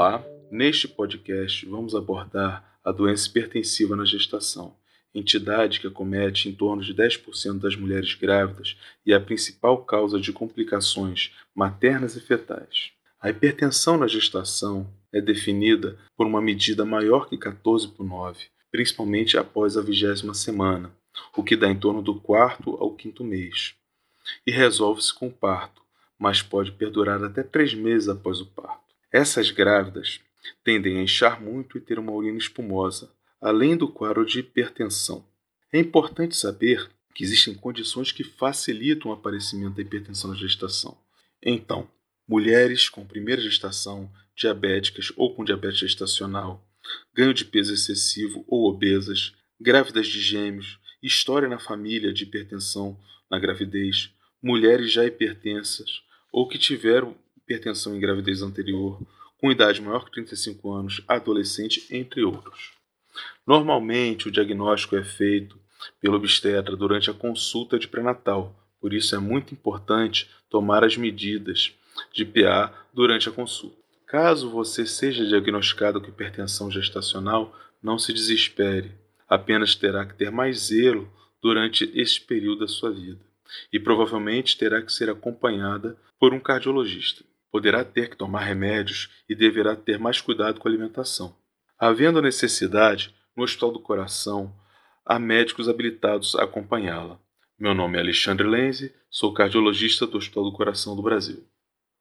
Olá, neste podcast vamos abordar a doença hipertensiva na gestação, entidade que acomete em torno de 10% das mulheres grávidas e é a principal causa de complicações maternas e fetais. A hipertensão na gestação é definida por uma medida maior que 14 por 9, principalmente após a vigésima semana, o que dá em torno do quarto ao quinto mês, e resolve-se com o parto, mas pode perdurar até três meses após o parto. Essas grávidas tendem a inchar muito e ter uma urina espumosa, além do quadro de hipertensão. É importante saber que existem condições que facilitam o aparecimento da hipertensão na gestação. Então, mulheres com primeira gestação, diabéticas ou com diabetes gestacional, ganho de peso excessivo ou obesas, grávidas de gêmeos, história na família de hipertensão na gravidez, mulheres já hipertensas ou que tiveram hipertensão em gravidez anterior, com idade maior que 35 anos, adolescente, entre outros. Normalmente, o diagnóstico é feito pelo obstetra durante a consulta de pré-natal, por isso é muito importante tomar as medidas de PA durante a consulta. Caso você seja diagnosticado com hipertensão gestacional, não se desespere, apenas terá que ter mais zelo durante este período da sua vida e provavelmente terá que ser acompanhada por um cardiologista poderá ter que tomar remédios e deverá ter mais cuidado com a alimentação. Havendo necessidade, no Hospital do Coração, há médicos habilitados a acompanhá-la. Meu nome é Alexandre Lenze, sou cardiologista do Hospital do Coração do Brasil.